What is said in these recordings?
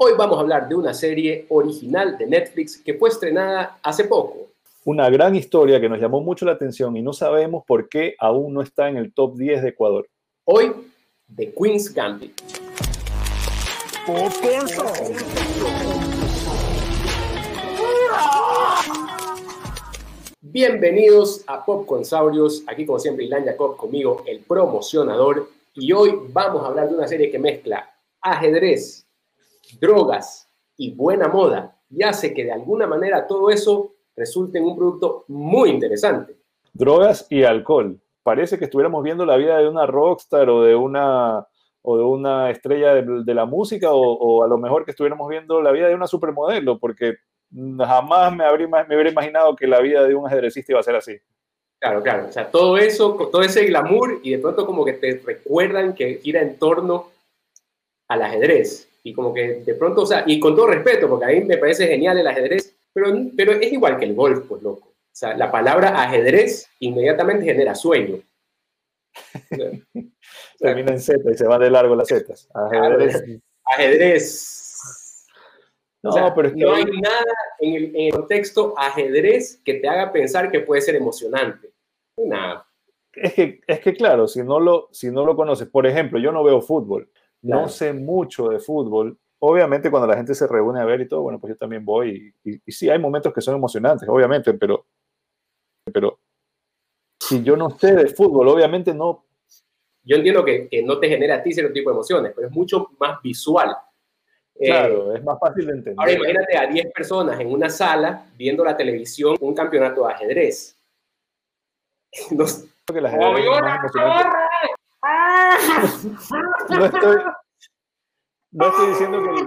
Hoy vamos a hablar de una serie original de Netflix que fue estrenada hace poco. Una gran historia que nos llamó mucho la atención y no sabemos por qué aún no está en el top 10 de Ecuador. Hoy, The Queen's Gambit. Bienvenidos a Popcorn Saurios, aquí como siempre Ilan Jacob conmigo, el promocionador, y hoy vamos a hablar de una serie que mezcla ajedrez, drogas y buena moda y hace que de alguna manera todo eso resulte en un producto muy interesante. Drogas y alcohol. Parece que estuviéramos viendo la vida de una rockstar o de una, o de una estrella de, la música o, o, a lo mejor que estuviéramos viendo la vida de una supermodelo, porque jamás me, habría, me hubiera imaginado que la vida de un ajedrecista iba a ser así. Claro, claro. O sea, todo eso, todo ese glamour y de pronto como que te recuerdan que gira en torno al ajedrez. Y como que de pronto, o sea, y con todo respeto, porque a mí me parece genial el ajedrez, pero, pero es igual que el golf, pues loco. O sea, la palabra ajedrez inmediatamente genera sueño. Termina en Z y se van de largo las Z. Ajedrez. Ajedrez no, pero no hay nada en el, contexto ajedrez que te haga pensar que puede ser emocionante. Nada. Es que, es que claro, si no, lo, si no lo conoces, por ejemplo, yo no veo fútbol, no sé mucho de fútbol. Obviamente cuando la gente se reúne a ver y todo, bueno, pues yo también voy y, y, sí hay momentos que son emocionantes, obviamente, pero, pero si yo no sé de fútbol, obviamente no. Yo entiendo que, que no te genera a ti cierto tipo de emociones, pero es mucho más visual Claro, eh, es más fácil de entender. Ahora imagínate a 10 personas en una sala viendo la televisión un campeonato de ajedrez. No, que el ajedrez es más emocionante. No, estoy, no estoy diciendo que,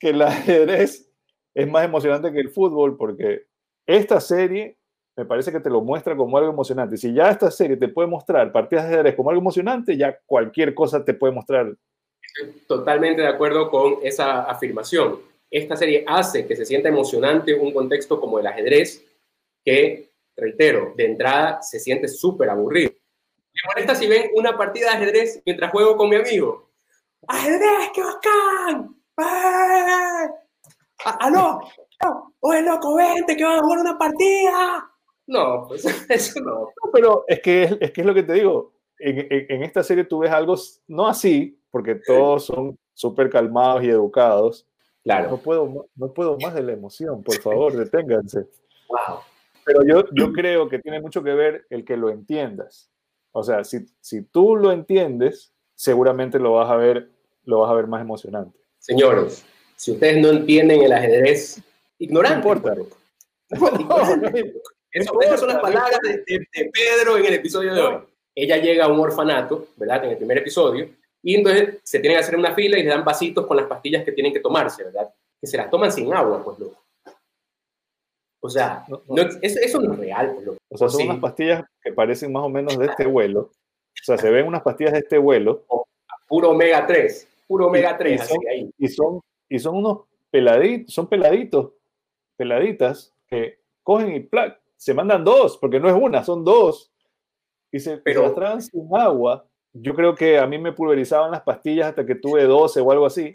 que el ajedrez es más emocionante que el fútbol, porque esta serie me parece que te lo muestra como algo emocionante. Si ya esta serie te puede mostrar partidas de ajedrez como algo emocionante, ya cualquier cosa te puede mostrar Estoy totalmente de acuerdo con esa afirmación. Esta serie hace que se sienta emocionante un contexto como el ajedrez, que, reitero, de entrada se siente súper aburrido. Me molesta si ven una partida de ajedrez mientras juego con mi amigo. ¡Ajedrez, qué bacán! ¡Eh! ¡Aló! ¡Oye, loco, vente que van a jugar una partida! No, pues eso no. Pero es que es, que es lo que te digo. En, en, en, esta serie tú ves algo no así, porque todos son súper calmados y educados. Claro. No puedo, no puedo más de la emoción, por favor, deténganse. Wow. Pero yo, yo creo que tiene mucho que ver el que lo entiendas. O sea, si, si tú lo entiendes, seguramente lo vas a ver, lo vas a ver más emocionante. Señores, si ustedes no entienden el ajedrez, ignoran. No importa. Eso, esas son las palabras de, de, Pedro en el episodio de hoy. Ella llega a un orfanato, ¿verdad? En el primer episodio, y entonces se tienen que hacer una fila y le dan vasitos con las pastillas que tienen que tomarse, ¿verdad? Que se las toman sin agua, pues, loco. O sea, no, eso, no es real, pues, loco. O sea, son unas pastillas que parecen más o menos de este vuelo. O sea, se ven unas pastillas de este vuelo. Puro omega 3, puro omega 3, y, son, así ahí. Y son, y son unos peladitos, son peladitos, peladitas, que cogen y plac, se mandan dos, porque no es una, son dos. Y se, Pero, se las traen sin agua yo creo que a mí me pulverizaban las pastillas hasta que tuve 12 o algo así.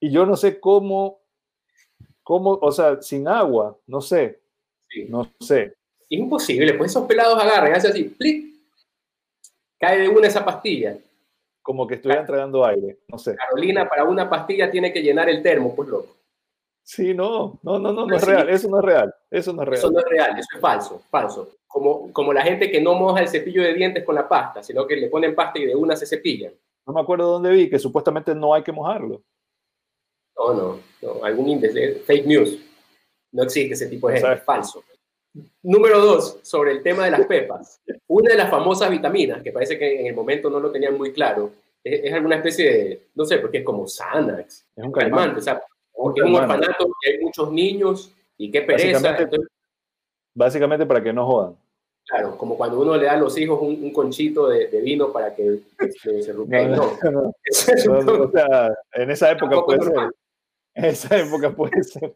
Y yo no sé cómo, cómo o sea, sin agua, no sé. Sí. No sé. Imposible, pues esos pelados agarran, hacen así, ¡plic! Cae de una esa pastilla. Como que estuvieran tragando aire, no sé. Carolina, para una pastilla tiene que llenar el termo, pues loco. Sí, no, no, no, no, no es real, eso no es real, eso no es real. Eso no es real, eso es falso, falso como, como la gente que no moja el cepillo de dientes con la pasta, sino que le ponen pasta y de una se cepillan. No me acuerdo dónde vi que supuestamente no hay que mojarlo. No, no, no algún índice, fake news. No existe ese tipo de gente, falso. Número dos, sobre el tema de las pepas. Una de las famosas vitaminas, que parece que en el momento no lo tenían muy claro, es, es alguna especie de, no sé, porque es como Xanax. Es un calmante. O sea, porque es un orfanato y hay muchos niños y qué pereza. Básicamente, entonces, básicamente para que no jodan. Claro, como cuando uno le da a los hijos un, un conchito de, de, vino para que, que se ruquen. No, no, no. o sea, en esa época puede ser. Esa época puede ser.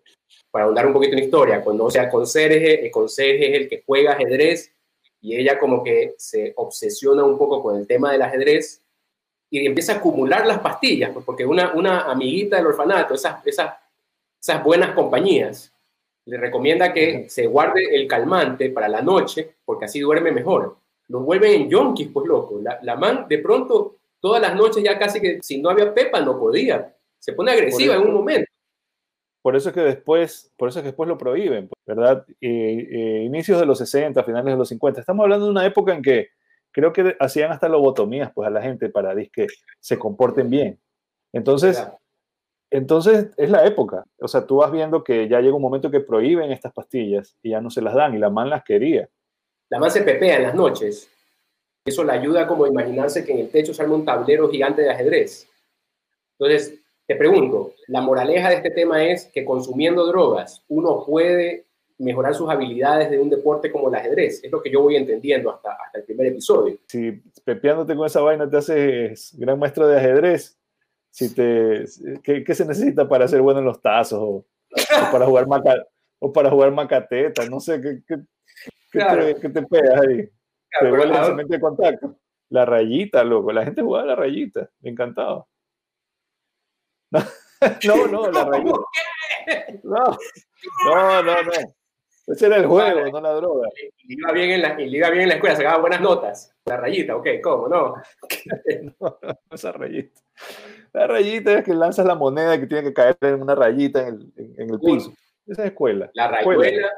Para ahondar un poquito en historia, conoce a Conserje, el Conserje es el que juega ajedrez y ella como que se obsesiona un poco con el tema del ajedrez y empieza a acumular las pastillas, pues, porque una, una amiguita del orfanato, esas, esas, esas buenas compañías, le recomienda que se guarde el calmante para la noche, porque así duerme mejor. Los vuelven en yonkis, pues loco. La, la man, de pronto, todas las noches ya casi que si no había pepa, no podía. Se pone agresiva en un momento. Por eso es que después, por eso es que después lo prohíben, ¿verdad? Eh, inicios de los 60, finales de los 50. Estamos hablando de una época en que creo que hacían hasta lobotomías pues a la gente para que se comporten bien. Entonces, entonces es la época. O sea, tú vas viendo que ya llega un momento que prohíben estas pastillas y ya no se las dan y la man las quería. La man se pepea en las noches. Eso le ayuda como a imaginarse que en el techo sale un tablero gigante de ajedrez. Entonces, te pregunto, la moraleja de este tema es que consumiendo drogas uno puede mejorar sus habilidades de un deporte como el ajedrez. Es lo que yo voy entendiendo hasta, hasta el primer episodio. Si pepeándote con esa vaina te haces gran maestro de ajedrez, si te, ¿qué, se necesita para ser bueno en los tazos? O, para, jugar maca, o para jugar macateta, no sé, ¿qué, qué, te, te, pegas ahí? te vuelve de contacto. La rayita, loco, la gente jugaba la rayita, me encantaba. No, no, la rayita. No, no, no, no. Ese era el juego, no la droga. Y iba bien en la, iba bien en la escuela, sacaba buenas notas. La rayita, ok, ¿cómo? No. no, esa rayita. La rayita es que lanzas la moneda que tiene que caer en una rayita en el, en, el piso. Esa es escuela. La rayuela,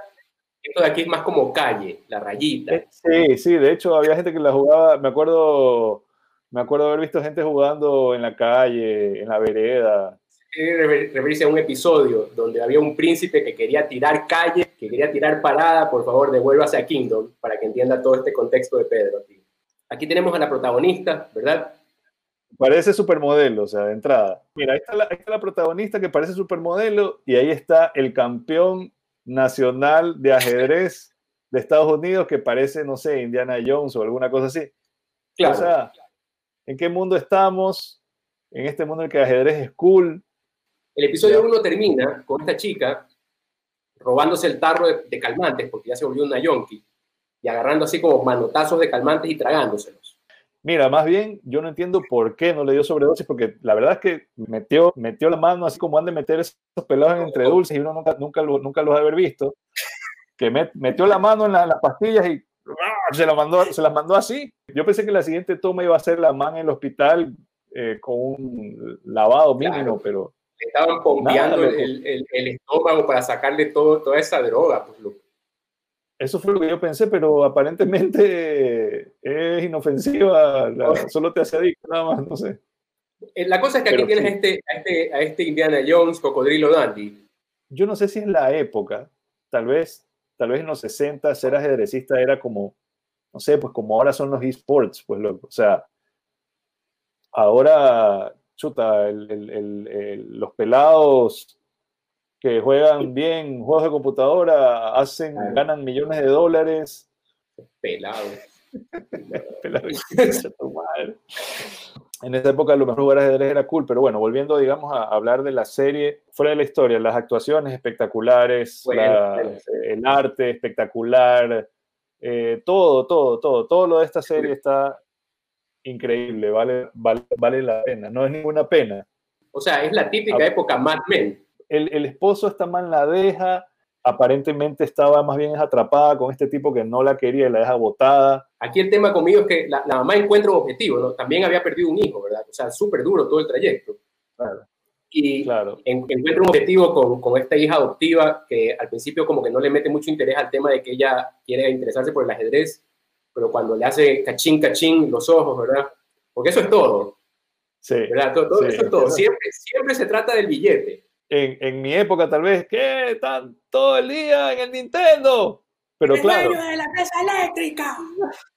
esto de aquí es más como calle, la rayita. Eh, sí, sí, de hecho había gente que la jugaba, me acuerdo, me acuerdo haber visto gente jugando en la calle, en la vereda, referirse a un episodio donde había un príncipe que quería tirar calle, que quería tirar parada, por favor, devuélvase a Kingdom para que entienda todo este contexto de Pedro. Aquí tenemos a la protagonista, ¿verdad? Parece supermodelo, o sea, de entrada. Mira, ahí está la, ahí está la protagonista que parece supermodelo y ahí está el campeón nacional de ajedrez de Estados Unidos que parece, no sé, Indiana Jones o alguna cosa así. Claro. O sea, ¿en qué mundo estamos? En este mundo en el que el ajedrez es cool, el episodio 1 termina con esta chica robándose el tarro de, calmantes, porque ya se volvió una yonki, y agarrando así como manotazos de calmantes y tragándoselos. Mira, más bien yo no entiendo por qué no le dio sobredosis, porque la verdad es que metió, metió la mano así como han de meter esos pelados entre dulces y uno nunca, nunca, nunca los ha haber visto, que metió la mano en, las pastillas y se, la mandó, se las mandó así. Yo pensé que la siguiente toma iba a ser la mano en el hospital eh, con un lavado mínimo, pero le estaban pompeando el, el, el, estómago para sacarle todo, toda esa droga. Pues, Eso fue lo que yo pensé, pero aparentemente es inofensiva, solo te hace adicto, nada más, no sé. Eh, la cosa es que aquí tienes este, a, este, a este Indiana Jones, Cocodrilo Dandy. Yo no sé si es la época, tal vez, tal vez en los 60 ser ajedrecista era como, no sé, pues como ahora son los esports, pues loco, o sea, ahora chuta, los pelados que juegan bien juegos de computadora hacen, ganan millones de dólares. Pelados. en esa época lo mejor jugar ajedrez era cool, pero bueno, volviendo, digamos, a hablar de la serie, fuera de la historia, las actuaciones espectaculares, el arte espectacular, eh, todo, todo, todo, todo lo de esta serie está increíble, vale, vale, la pena, no es ninguna pena. O sea, es la típica época Mad Men. El, el esposo está mal, la deja, aparentemente estaba más bien atrapada con este tipo que no la quería y la deja botada. Aquí el tema conmigo es que la, mamá encuentra un objetivo, ¿no? También había perdido un hijo, ¿verdad? O sea, súper duro todo el trayecto. Claro. Y claro. encuentra un objetivo con, con, esta hija adoptiva que al principio como que no le mete mucho interés al tema de que ella quiere interesarse por el ajedrez pero cuando le hace cachín, cachín los ojos, ¿verdad? Porque eso es todo. Sí. ¿verdad? Todo, eso es todo. Siempre, siempre se trata del billete. En, en, mi época, tal vez, ¿qué? Están todo el día en el Nintendo. Pero el claro. de la mesa eléctrica.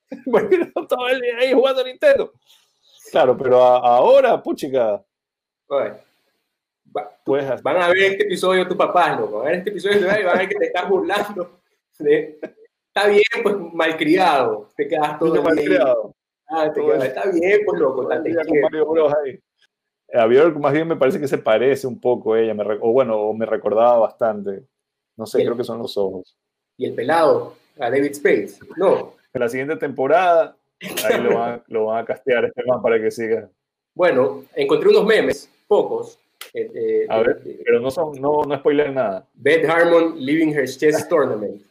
bueno, todo el día ahí jugando Nintendo. Claro, pero ahora, puchica. Pues, van a ver este episodio tu papá, ¿no? Van a ver este episodio y van a ver que te estás burlando de, Está bien, pues malcriado. Te quedas todo malcriado. Ah, está bien, pues loco. A Bjork más bien me parece que se parece un poco ella, me, o bueno, me recordaba bastante. No sé, creo que son los ojos. ¿Y el pelado? A David Spade. No. En la siguiente temporada, ahí lo van, lo van a castear este man para que siga. Bueno, encontré unos memes, pocos. Eh, eh, a ver, pero no, son, no, no spoiler nada. Beth Harmon leaving her chess tournament.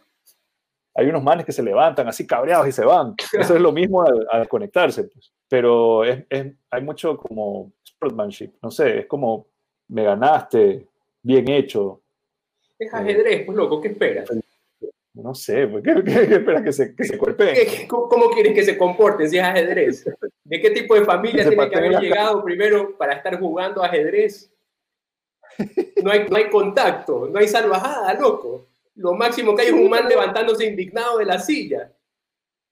Hay unos manes que se levantan así cabreados y se van. Eso es lo mismo al, conectarse. Pues. Pero es, es, hay mucho como sportsmanship. No sé, es como me ganaste, bien hecho. Es ajedrez, pues loco, ¿qué esperas? No sé, pues, ¿qué, esperas que se, que se ¿Cómo quieres que se comporte si es ajedrez? ¿De qué tipo de familia tiene que haber llegado primero para estar jugando ajedrez? No hay, no hay contacto, no hay salvajada, loco. Lo máximo que hay es un man levantándose indignado de la silla.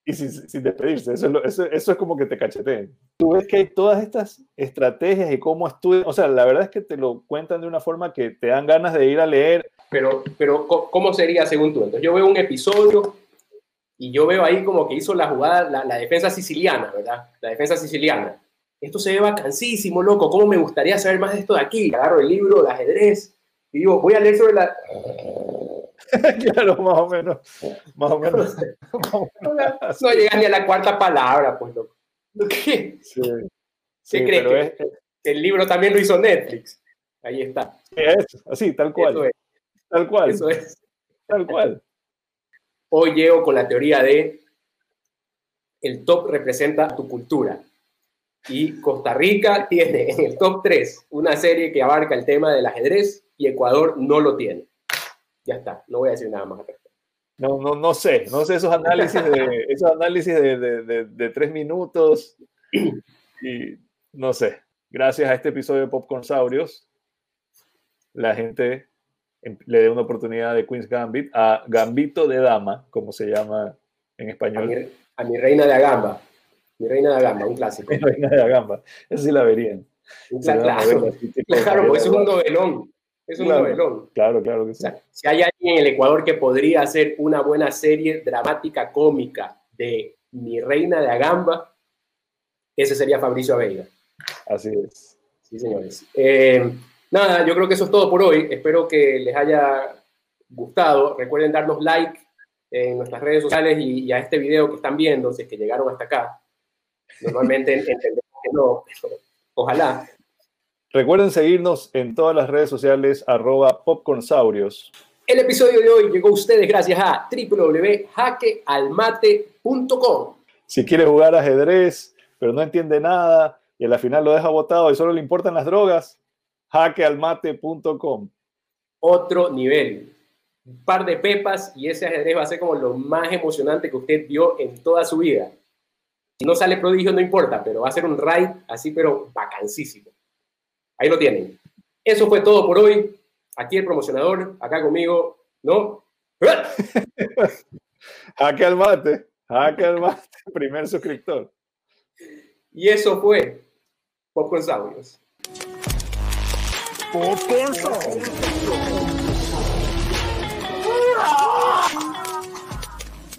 Y sin, despedirse, eso es, eso, es como que te cacheteen. Tú ves que hay todas estas estrategias y cómo estudian, o sea, la verdad es que te lo cuentan de una forma que te dan ganas de ir a leer. Pero, pero ¿cómo sería según tú? Entonces yo veo un episodio y yo veo ahí como que hizo la jugada, la, la defensa siciliana, ¿verdad? La defensa siciliana. Esto se ve vacancísimo, loco. ¿Cómo me gustaría saber más de esto de aquí? Agarro el libro, el ajedrez, y digo, voy a leer sobre la... claro, más o menos. Más o menos. no llegas ni a la cuarta palabra, pues, loco. ¿Qué? Sí. ¿Qué crees? Que el libro también lo hizo Netflix. Ahí está. Es, así, tal cual. Tal cual. Eso es. Tal cual. Hoy llego con la teoría de el top representa tu cultura. Y Costa Rica tiene en el top 3 una serie que abarca el tema del ajedrez y Ecuador no lo tiene. Ya está, no voy a decir nada más. No, no, no sé, no sé esos análisis de, esos análisis de, de, de, tres minutos y no sé. Gracias a este episodio de Popcorn Saurios, la gente em, le dé una oportunidad de Queen's Gambit a Gambito de Dama, como se llama en español. A mi, reina de Agamba. Mi reina de Agamba, un clásico. Mi reina de Agamba, esa sí la verían. Clásico. Claro, es un novelón. Es un claro, novelón. Claro, claro que sí. si hay alguien en el Ecuador que podría hacer una buena serie dramática cómica de Mi Reina de Agamba, ese sería Fabricio Veiga. Así es. Sí, señores. Eh, nada, yo creo que eso es todo por hoy. Espero que les haya gustado. Recuerden darnos like en nuestras redes sociales y, a este video que están viendo, si es que llegaron hasta acá. Normalmente entendemos que no, pero ojalá. Recuerden seguirnos en todas las redes sociales arroba popcornsaurios. El episodio de hoy llegó a ustedes gracias a www.jaquealmate.com. Si quiere jugar ajedrez, pero no entiende nada y a la final lo deja botado y solo le importan las drogas, jaquealmate.com. Otro nivel. Un par de pepas y ese ajedrez va a ser como lo más emocionante que usted vio en toda su vida. Si no sale prodigio, no importa, pero va a ser un raid así, pero vacancísimo. Ahí lo tienen. Eso fue todo por hoy. Aquí el promocionador, acá conmigo, ¿no? Jaque al mate, jaque al mate, primer suscriptor. Y eso fue Popcorn Saurios. Popcorn Saurios.